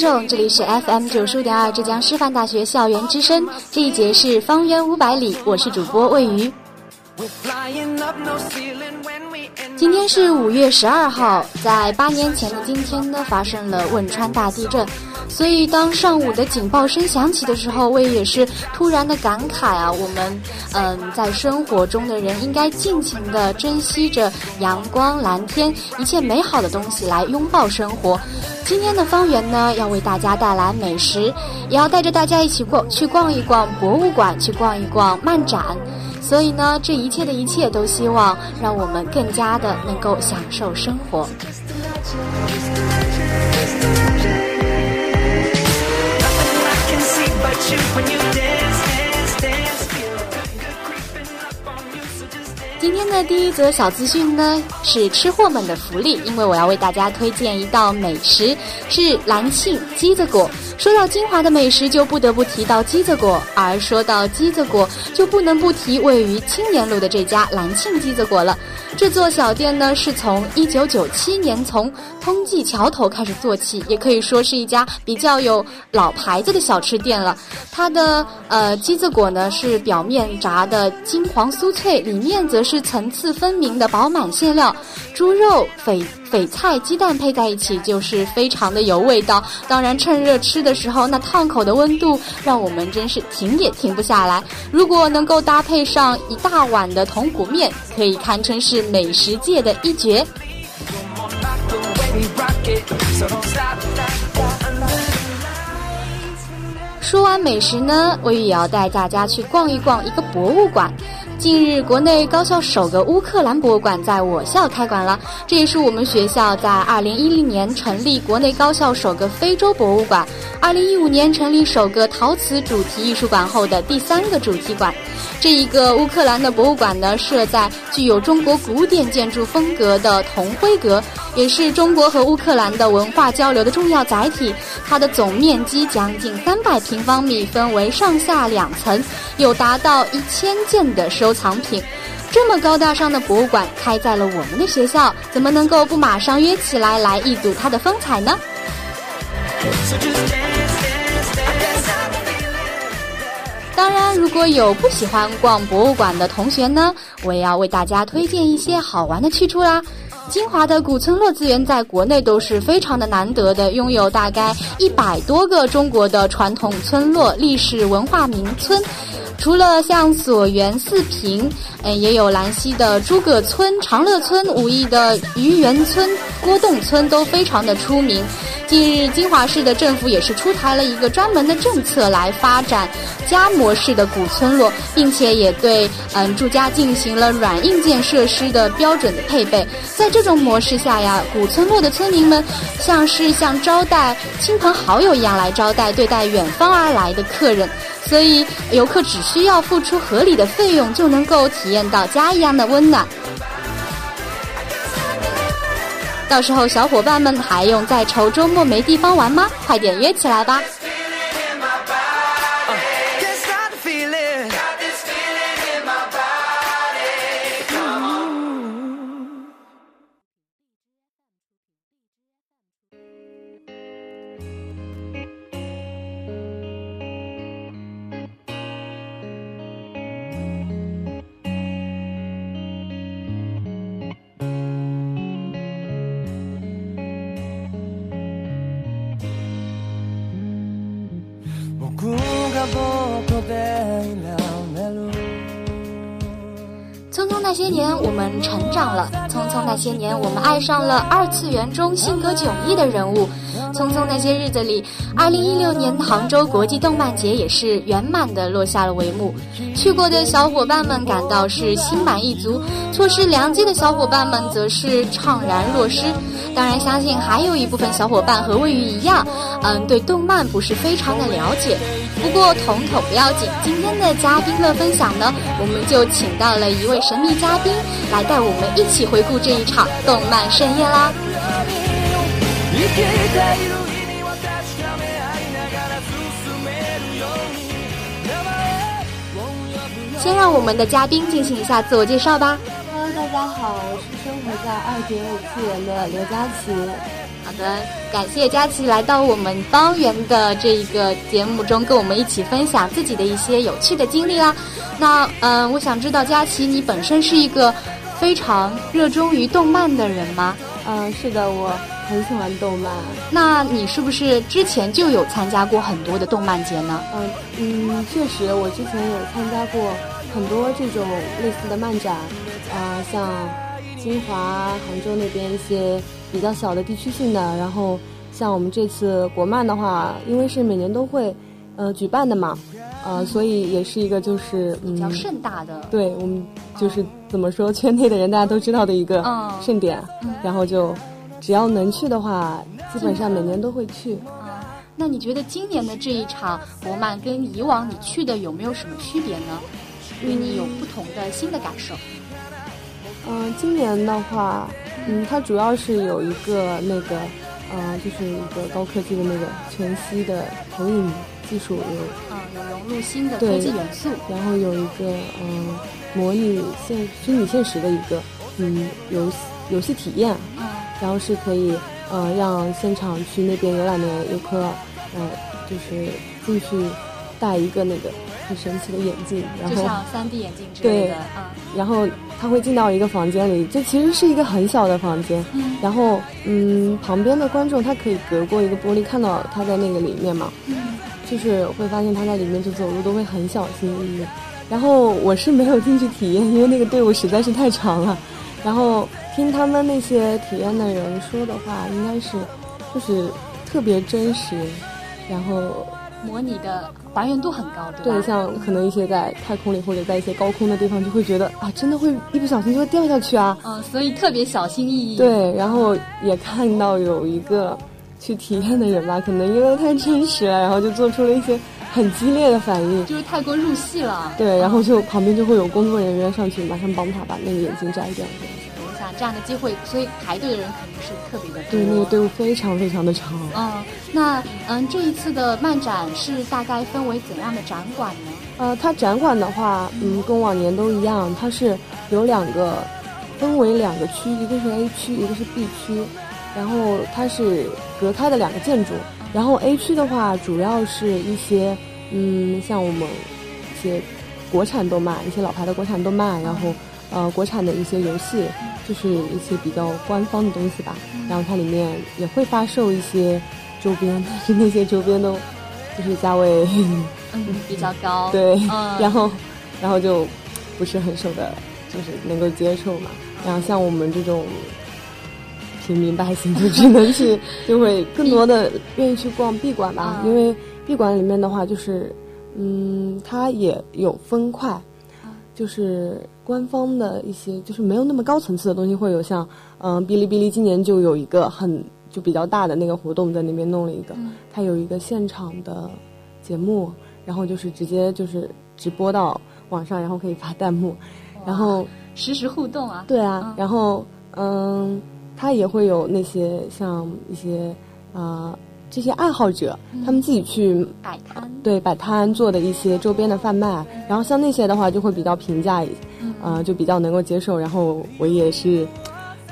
众，这里是 FM 九十五点二浙江师范大学校园之声，这一节是方圆五百里，我是主播魏瑜。今天是五月十二号，在八年前的今天呢，发生了汶川大地震。所以，当上午的警报声响起的时候，我也是突然的感慨啊！我们，嗯，在生活中的人应该尽情的珍惜着阳光、蓝天，一切美好的东西，来拥抱生活。今天的方圆呢，要为大家带来美食，也要带着大家一起逛，去逛一逛博物馆，去逛一逛漫展。所以呢，这一切的一切，都希望让我们更加的能够享受生活。今天的第一则小资讯呢，是吃货们的福利，因为我要为大家推荐一道美食，是兰庆鸡子果。说到金华的美食，就不得不提到鸡子果；而说到鸡子果，就不能不提位于青年路的这家兰庆鸡子果了。这座小店呢，是从一九九七年从通济桥头开始做起，也可以说是一家比较有老牌子的小吃店了。它的呃鸡子果呢，是表面炸的金黄酥脆，里面则是是层次分明的饱满馅料，猪肉、翡翡菜、鸡蛋配在一起，就是非常的有味道。当然，趁热吃的。时候，那烫口的温度让我们真是停也停不下来。如果能够搭配上一大碗的铜鼓面，可以堪称是美食界的一绝。说完美食呢，我也要带大家去逛一逛一个博物馆。近日，国内高校首个乌克兰博物馆在我校开馆了，这也是我们学校在二零一零年成立国内高校首个非洲博物馆，二零一五年成立首个陶瓷主题艺术馆后的第三个主题馆。这一个乌克兰的博物馆呢，设在具有中国古典建筑风格的铜灰阁，也是中国和乌克兰的文化交流的重要载体。它的总面积将近三百平方米，分为上下两层，有达到一千件的收藏品。这么高大上的博物馆开在了我们的学校，怎么能够不马上约起来来一睹它的风采呢？当然，如果有不喜欢逛博物馆的同学呢，我也要为大家推荐一些好玩的去处啦。金华的古村落资源在国内都是非常的难得的，拥有大概一百多个中国的传统村落、历史文化名村。除了像索源、四平，嗯，也有兰溪的诸葛村、长乐村、武义的愚园村、郭洞村都非常的出名。近日，金华市的政府也是出台了一个专门的政策来发展家模式的古村落，并且也对嗯住家进行了软硬件设施的标准的配备。在这种模式下呀，古村落的村民们像是像招待亲朋好友一样来招待对待远方而来的客人。所以，游客只需要付出合理的费用，就能够体验到家一样的温暖。到时候，小伙伴们还用再愁周末没地方玩吗？快点约起来吧！那些年，我们爱上了二次元中性格迥异的人物。匆匆那些日子里，二零一六年杭州国际动漫节也是圆满的落下了帷幕。去过的小伙伴们感到是心满意足，错失良机的小伙伴们则是怅然若失。当然，相信还有一部分小伙伴和魏宇一样，嗯，对动漫不是非常的了解。不过，统统不要紧，今天的嘉宾乐分享呢，我们就请到了一位神秘嘉宾，来带我们一起回顾这一场动漫盛宴啦。先让我们的嘉宾进行一下自我介绍吧。Hello，大家好，我是生活在二点五次元的刘佳琪。好的，感谢佳琪来到我们方圆的这一个节目中，跟我们一起分享自己的一些有趣的经历啦。那嗯，我想知道佳琪，你本身是一个非常热衷于动漫的人吗？嗯，是的，我很喜欢动漫。那你是不是之前就有参加过很多的动漫节呢？嗯嗯，确实，我之前有参加过很多这种类似的漫展，啊，像金华、杭州那边一些比较小的地区性的，然后像我们这次国漫的话，因为是每年都会呃举办的嘛，呃，所以也是一个就是比较盛大的。对我们就是怎么说，圈内的人大家都知道的一个盛典，然后就只要能去的话，基本上每年都会去。啊，那你觉得今年的这一场国漫跟以往你去的有没有什么区别呢？对你有不同的新的感受。嗯，今年的话，嗯，它主要是有一个那个，呃，就是一个高科技的那个全息的投影技术有，啊，有融入新的科技元素，然后有一个嗯，模拟现虚拟现实的一个嗯游戏游戏体验，嗯，然后是可以呃让现场去那边游览的游客，呃，就是进去戴一个那个很神奇的眼镜，然后就像三 D 眼镜之类的，嗯，然后他会进到一个房间里，这其实是一个很小的房间，嗯然后嗯，旁边的观众他可以隔过一个玻璃看到他在那个里面嘛，嗯就是会发现他在里面就走路都会很小心翼翼。然后我是没有进去体验，因为那个队伍实在是太长了。然后听他们那些体验的人说的话，应该是就是特别真实，然后模拟的还原度很高，对吧？对，像可能一些在太空里或者在一些高空的地方，就会觉得啊，真的会一不小心就会掉下去啊。嗯，所以特别小心翼翼。对，然后也看到有一个去体验的人吧，可能因为太真实了，然后就做出了一些很激烈的反应。就是太过入戏了。对，然后就旁边就会有工作人员上去马上帮他把那个眼镜摘掉。我想这样的机会，所以排队的人肯定是特别的多。对，那个队伍非常非常的长。嗯，那嗯，这一次的漫展是大概分为怎样的展馆呢？呃，它展馆的话，嗯，跟往年都一样，它是有两个，分为两个区，一个是 A 区，一个是 B 区，然后它是隔开的两个建筑。然后 A 区的话，主要是一些，嗯，像我们一些国产动漫，一些老牌的国产动漫，然后呃，国产的一些游戏，就是一些比较官方的东西吧。然后它里面也会发售一些周边，但是那些周边都就是价位。嗯，比较高，对，嗯、然后，然后就不是很受的，就是能够接受嘛。然后像我们这种平民百姓，就只能去，就会更多的愿意去逛闭馆吧，嗯、因为闭馆里面的话，就是，嗯，它也有分块，就是官方的一些，就是没有那么高层次的东西，会有像，嗯，哔哩哔哩今年就有一个很就比较大的那个活动，在那边弄了一个，嗯、它有一个现场的节目。然后就是直接就是直播到网上，然后可以发弹幕，然后实时互动啊。对啊，然后嗯，它也会有那些像一些啊、呃、这些爱好者，嗯、他们自己去摆摊，对摆摊做的一些周边的贩卖，然后像那些的话就会比较平价，嗯、呃就比较能够接受。然后我也是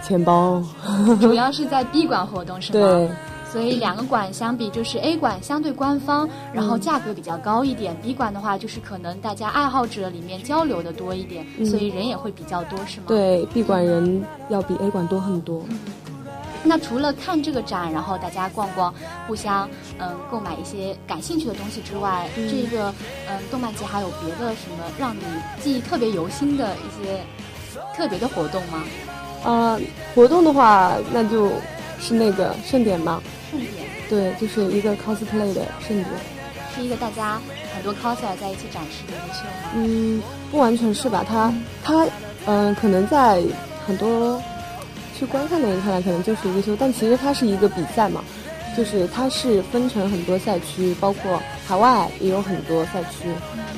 钱包，主要是在 B 馆活动是吗？对。所以两个馆相比，就是 A 馆相对官方，然后价格比较高一点。B 馆的话，就是可能大家爱好者里面交流的多一点，嗯、所以人也会比较多，是吗？对，B 馆人要比 A 馆多很多。嗯、那除了看这个展，然后大家逛逛，互相嗯购买一些感兴趣的东西之外，这个嗯动漫节还有别的什么让你记忆特别犹新的一些特别的活动吗？啊，活动的话，那就是那个盛典嘛。盛典。对，就是一个 cosplay 的盛典。是一个大家很多 coser 在一起展示的一个秀吗？嗯，不完全是吧？它它嗯，可能在很多去观看的人看来，可能就是一个秀，但其实它是一个比赛嘛。就是它是分成很多赛区，包括海外也有很多赛区。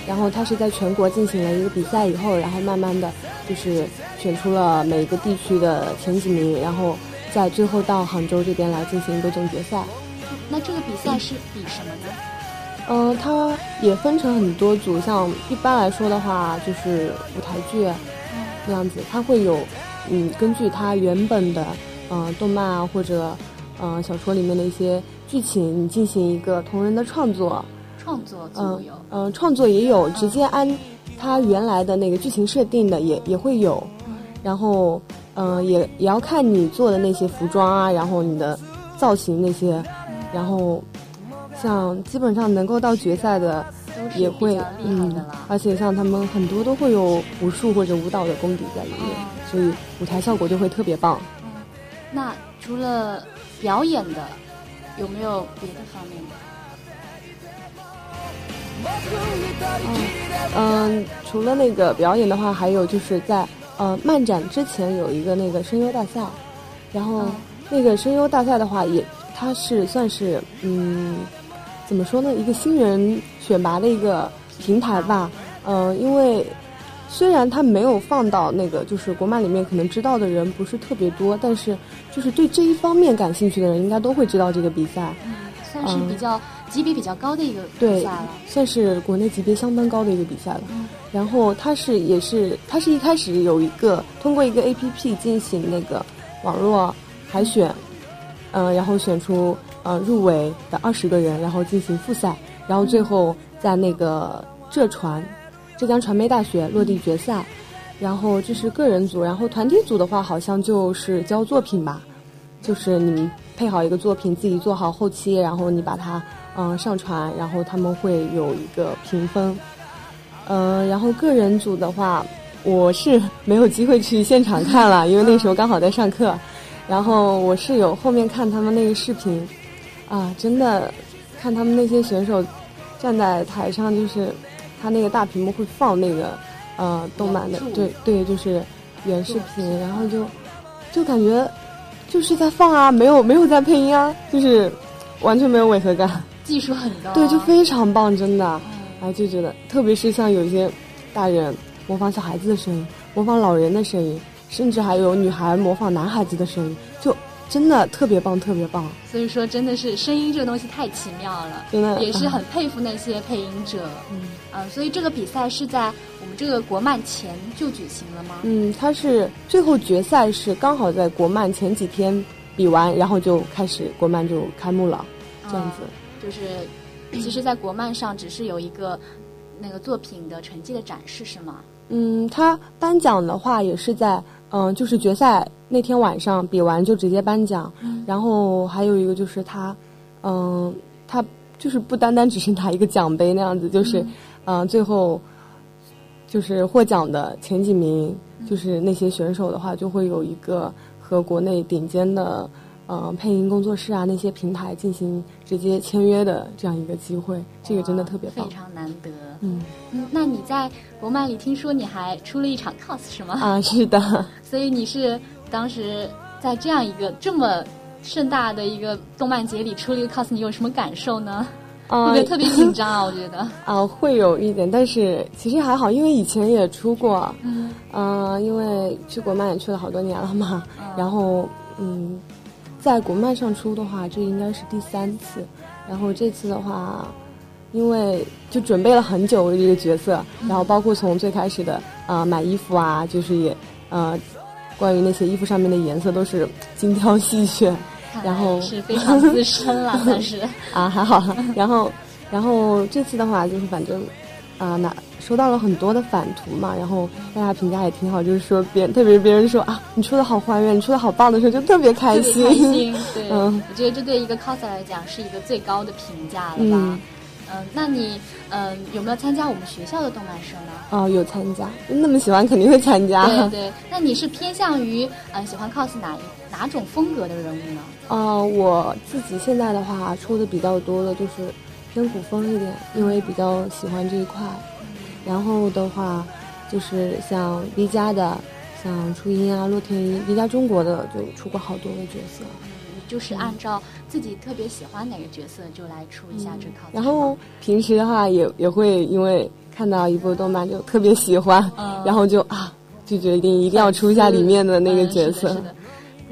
然后它是在全国进行了一个比赛以后，然后慢慢的就是选出了每个地区的前几名，然后在最后到杭州这边来进行一个总决赛。那这个比赛是比什么呢？嗯，它也分成很多组，像一般来说的话，就是舞台剧那样子，它会有，嗯，根据它原本的，嗯，动漫啊或者，嗯，小说里面的一些剧情，你进行一个同人的创作。创作就有。嗯，创作也有，直接按它原来的那个剧情设定的也也会有。然后，嗯，也也要看你做的那些服装啊，然后你的造型那些，然后。像基本上能够到决赛的，也会嗯，而且像他们很多都会有武术或者舞蹈的功底在里面，所以舞台效果就会特别棒。那除了表演的，有没有别的方面的？嗯，除了那个表演的话，还有就是在呃漫展之前有一个那个声优大赛，然后那个声优大赛的话，也它是算是嗯。怎么说呢？一个新人选拔的一个平台吧，嗯，因为虽然他没有放到那个就是国漫里面，可能知道的人不是特别多，但是就是对这一方面感兴趣的人，应该都会知道这个比赛。嗯，算是比较级别比较高的一个比赛了，算是国内级别相当高的一个比赛了。然后它是也是它是一开始有一个通过一个 A P P 进行那个网络海选，嗯，然后选出。呃，入围的二十个人，然后进行复赛，然后最后在那个浙传，浙江传媒大学落地决赛，然后这是个人组，然后团体组的话，好像就是交作品吧，就是你们配好一个作品，自己做好后期，然后你把它嗯上传，然后他们会有一个评分，嗯，然后个人组的话，我是 没有机会去现场看了，因为那时候刚好在上课，然后我室友后面看他们那个视频。啊，真的，看他们那些选手站在台上，就是他那个大屏幕会放那个呃动漫的，对对，就是原视频，然后就就感觉就是在放啊，没有没有在配音啊，就是完全没有违和感，技术很高，对，就非常棒，真的，哎，就觉得，特别是像有一些大人模仿小孩子的声音，模仿老人的声音，甚至还有女孩模仿男孩子的声音，就。真的特别棒，特别棒。所以说，真的是声音这个东西太奇妙了，真的也是很佩服那些配音者。嗯，啊，所以这个比赛是在我们这个国漫前就举行了吗？嗯，它是最后决赛是刚好在国漫前几天比完，然后就开始国漫就开幕了，这样子。就是，其实，在国漫上只是有一个那个作品的成绩的展示，是吗？嗯，他颁奖的话也是在嗯，就是决赛。那天晚上比完就直接颁奖，然后还有一个就是他，嗯，他就是不单单只是拿一个奖杯那样子，就是，嗯，最后就是获奖的前几名，就是那些选手的话，就会有一个和国内顶尖的，嗯，配音工作室啊那些平台进行直接签约的这样一个机会，这个真的特别棒，非常难得。嗯嗯，那你在国漫里听说你还出了一场 cos 是吗？啊，是的。所以你是。当时在这样一个这么盛大的一个动漫节里出了一个 cos，你有什么感受呢？会不会特别紧张啊？我觉得啊，会有一点，但是其实还好，因为以前也出过，嗯，嗯，因为去国漫也去了好多年了嘛，然后嗯，在国漫上出的话，这应该是第三次，然后这次的话，因为就准备了很久为这个角色，然后包括从最开始的啊买衣服啊，就是也呃。关于那些衣服上面的颜色都是精挑细选，然后是非常资深了，算是啊还好。然后，然后这次的话就是反正啊拿收到了很多的返图嘛，然后大家评价也挺好，就是说别特别是别人说啊，你出的好还原，你出的好棒的时候，就特别开心。开心，对，嗯，我觉得这对一个 coser 来讲是一个最高的评价了吧？嗯嗯，那你嗯有没有参加我们学校的动漫社呢？哦，有参加，那么喜欢肯定会参加。对对，那你是偏向于呃喜欢 cos 哪一哪种风格的人物呢？哦，我自己现在的话出的比较多的就是偏古风一点，因为比较喜欢这一块。然后的话，就是像 V 家的，像初音啊、洛天依，V 家中国的就出过好多的角色。就是按照自己特别喜欢哪个角色就来出一下这 cos、然后平时的话也也会因为看到一部动漫就特别喜欢，嗯。然后就啊就决定一定要出一下里面的那个角色。嗯是的是的。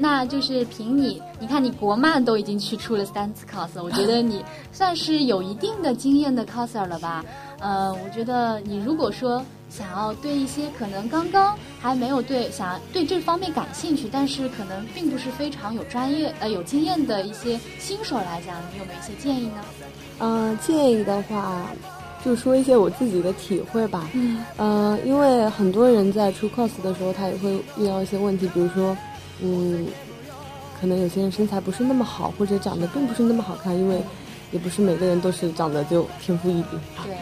那就是凭你，你看你国漫都已经去出了三次 cos，了我觉得你算是有一定的经验的 coser 了吧？呃，我觉得你如果说想要对一些可能刚刚还没有对想对这方面感兴趣，但是可能并不是非常有专业呃有经验的一些新手来讲，你有没有一些建议呢？嗯、建议的话，就说一些我自己的体会吧。嗯呃，因为很多人在出 cos 的时候，他也会遇到一些问题，比如说，嗯，可能有些人身材不是那么好，或者长得并不是那么好看，因为也不是每个人都是长得就天赋异禀，对，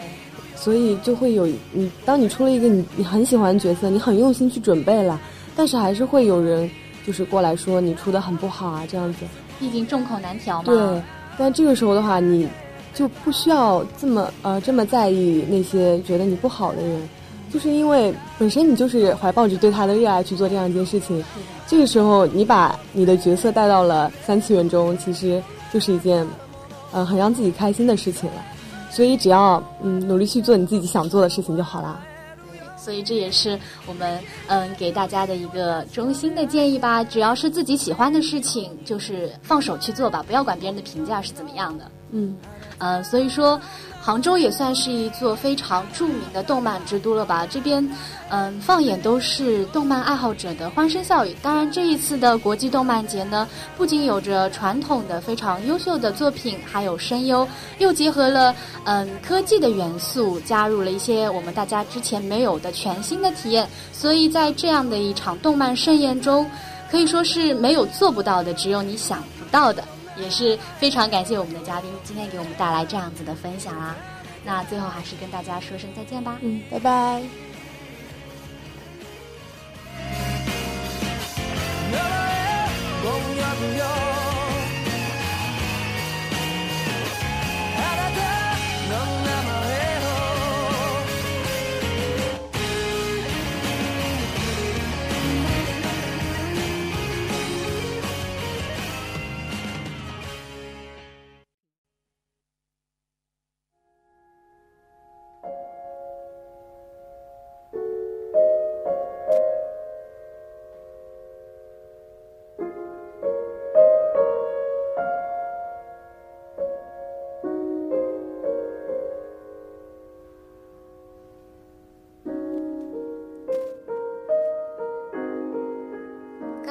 所以就会有你，当你出了一个你你很喜欢的角色，你很用心去准备了，但是还是会有人就是过来说你出的很不好啊，这样子。毕竟众口难调嘛。对，但这个时候的话，你就不需要这么呃这么在意那些觉得你不好的人，就是因为本身你就是怀抱着对他的热爱去做这样一件事情。这个时候，你把你的角色带到了三次元中，其实就是一件呃很让自己开心的事情了。所以只要嗯努力去做你自己想做的事情就好啦。对，所以这也是我们嗯给大家的一个衷心的建议吧。只要是自己喜欢的事情，就是放手去做吧，不要管别人的评价是怎么样的。嗯，呃，所以说，杭州也算是一座非常著名的动漫之都了吧？这边，嗯、放眼都是动漫爱好者的欢声笑语。当然，这一次的国际动漫节呢，不仅有着传统的非常优秀的作品，还有声优，又结合了嗯科技的元素，加入了一些我们大家之前没有的全新的体验。所以在这样的一场动漫盛宴中，可以说是没有做不到的，只有你想不到的。也是非常感谢我们的嘉宾今天给我们带来这样子的分享啦。那最后还是跟大家说声再见吧。嗯，拜拜。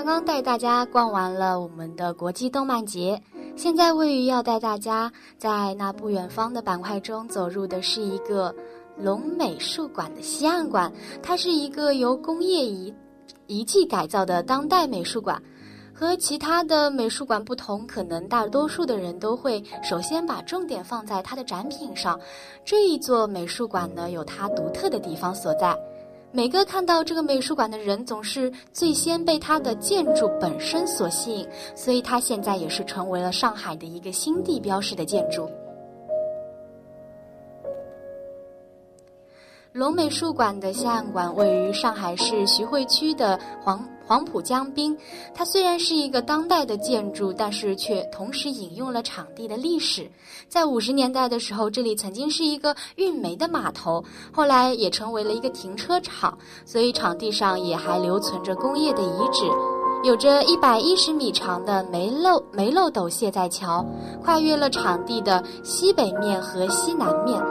刚带大家逛完了我们的国际动漫节，现在位于要带大家在那不远方的板块中走入的是一个龙美术馆的西岸馆，它是一个由工业遗遗迹改造的当代美术馆。和其他的美术馆不同，可能大多数的人都会首先把重点放在它的展品上。这一座美术馆呢，有它独特的地方所在。每个看到这个美术馆的人，总是最先被它的建筑本身所吸引，所以它现在也是成为了上海的一个新地标式的建筑。龙美术馆的西岸馆位于上海市徐汇区的黄黄浦江滨。它虽然是一个当代的建筑，但是却同时引用了场地的历史。在五十年代的时候，这里曾经是一个运煤的码头，后来也成为了一个停车场，所以场地上也还留存着工业的遗址。有着一百一十米长的煤漏煤漏斗卸载桥，跨越了场地的西北面和西南面。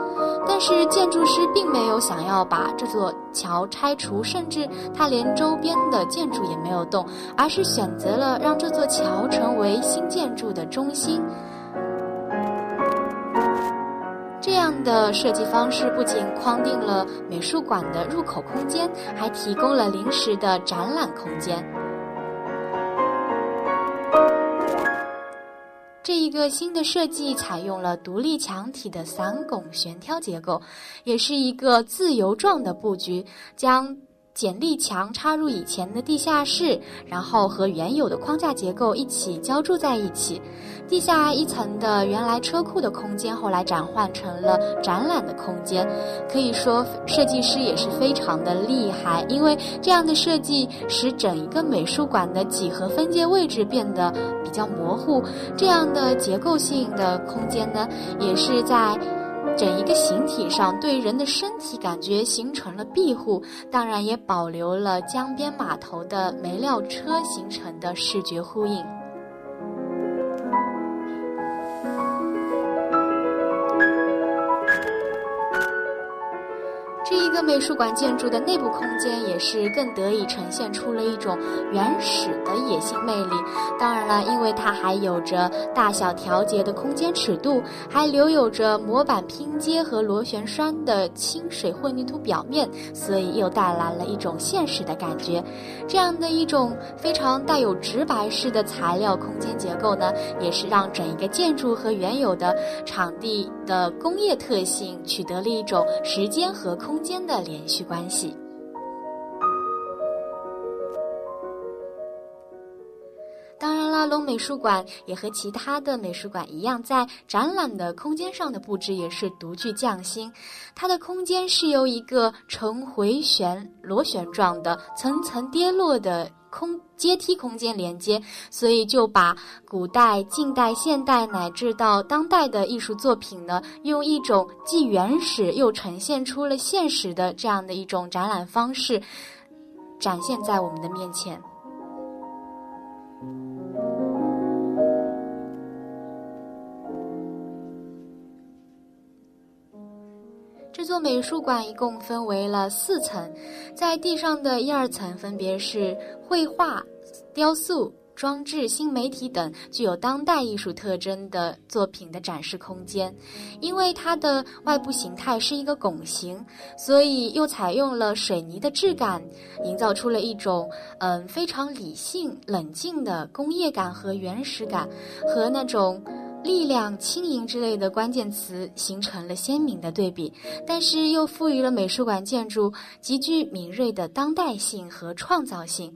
但是建筑师并没有想要把这座桥拆除，甚至他连周边的建筑也没有动，而是选择了让这座桥成为新建筑的中心。这样的设计方式不仅框定了美术馆的入口空间，还提供了临时的展览空间。这一个新的设计采用了独立墙体的伞拱悬挑结构，也是一个自由状的布局，将。剪力墙插入以前的地下室，然后和原有的框架结构一起浇筑在一起。地下一层的原来车库的空间，后来转换成了展览的空间。可以说，设计师也是非常的厉害，因为这样的设计使整一个美术馆的几何分界位置变得比较模糊。这样的结构性的空间呢，也是在。整一个形体上对人的身体感觉形成了庇护，当然也保留了江边码头的煤料车形成的视觉呼应。一个美术馆建筑的内部空间也是更得以呈现出了一种原始的野性魅力。当然了，因为它还有着大小调节的空间尺度，还留有着模板拼接和螺旋栓的清水混凝土表面，所以又带来了一种现实的感觉。这样的一种非常带有直白式的材料空间结构呢，也是让整一个建筑和原有的场地的工业特性取得了一种时间和空间。的连续关系。当然啦，龙美术馆也和其他的美术馆一样，在展览的空间上的布置也是独具匠心。它的空间是由一个呈回旋螺旋状的层层跌落的。空阶梯空间连接，所以就把古代、近代、现代乃至到当代的艺术作品呢，用一种既原始又呈现出了现实的这样的一种展览方式，展现在我们的面前。这座美术馆一共分为了四层，在地上的一二层分别是绘画、雕塑、装置、新媒体等具有当代艺术特征的作品的展示空间。因为它的外部形态是一个拱形，所以又采用了水泥的质感，营造出了一种嗯非常理性、冷静的工业感和原始感，和那种。力量、轻盈之类的关键词形成了鲜明的对比，但是又赋予了美术馆建筑极具敏锐的当代性和创造性。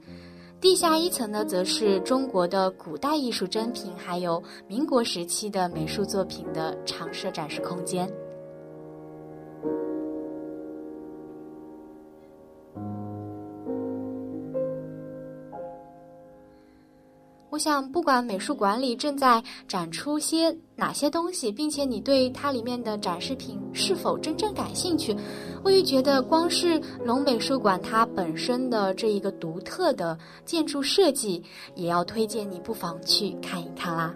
地下一层呢，则是中国的古代艺术珍品，还有民国时期的美术作品的常设展示空间。我想，不管美术馆里正在展出些哪些东西，并且你对它里面的展示品是否真正感兴趣，我也觉得光是龙美术馆它本身的这一个独特的建筑设计，也要推荐你不妨去看一看啦。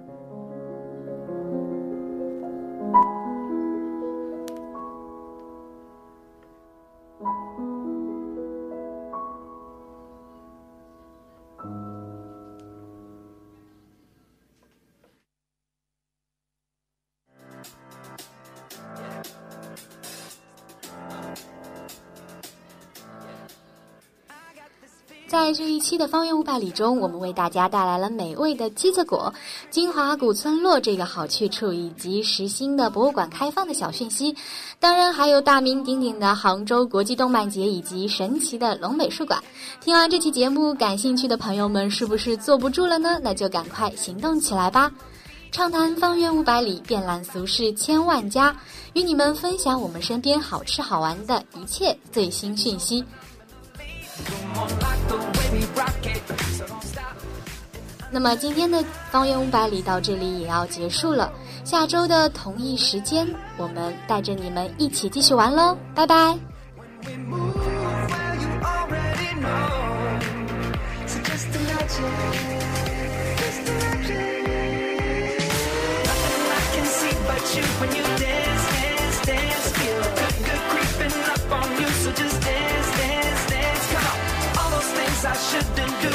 这一期的方圆五百里中，我们为大家带来了美味的鸡子果、金华古村落这个好去处，以及实新的博物馆开放的小讯息。当然，还有大名鼎鼎的杭州国际动漫节以及神奇的龙美术馆。听完这期节目，感兴趣的朋友们是不是坐不住了呢？那就赶快行动起来吧！畅谈方圆五百里，遍览俗世千万家，与你们分享我们身边好吃好玩的一切最新讯息。那么今天的方圆五百里到这里也要结束了，下周的同一时间，我们带着你们一起继续玩喽，拜拜。I shouldn't do,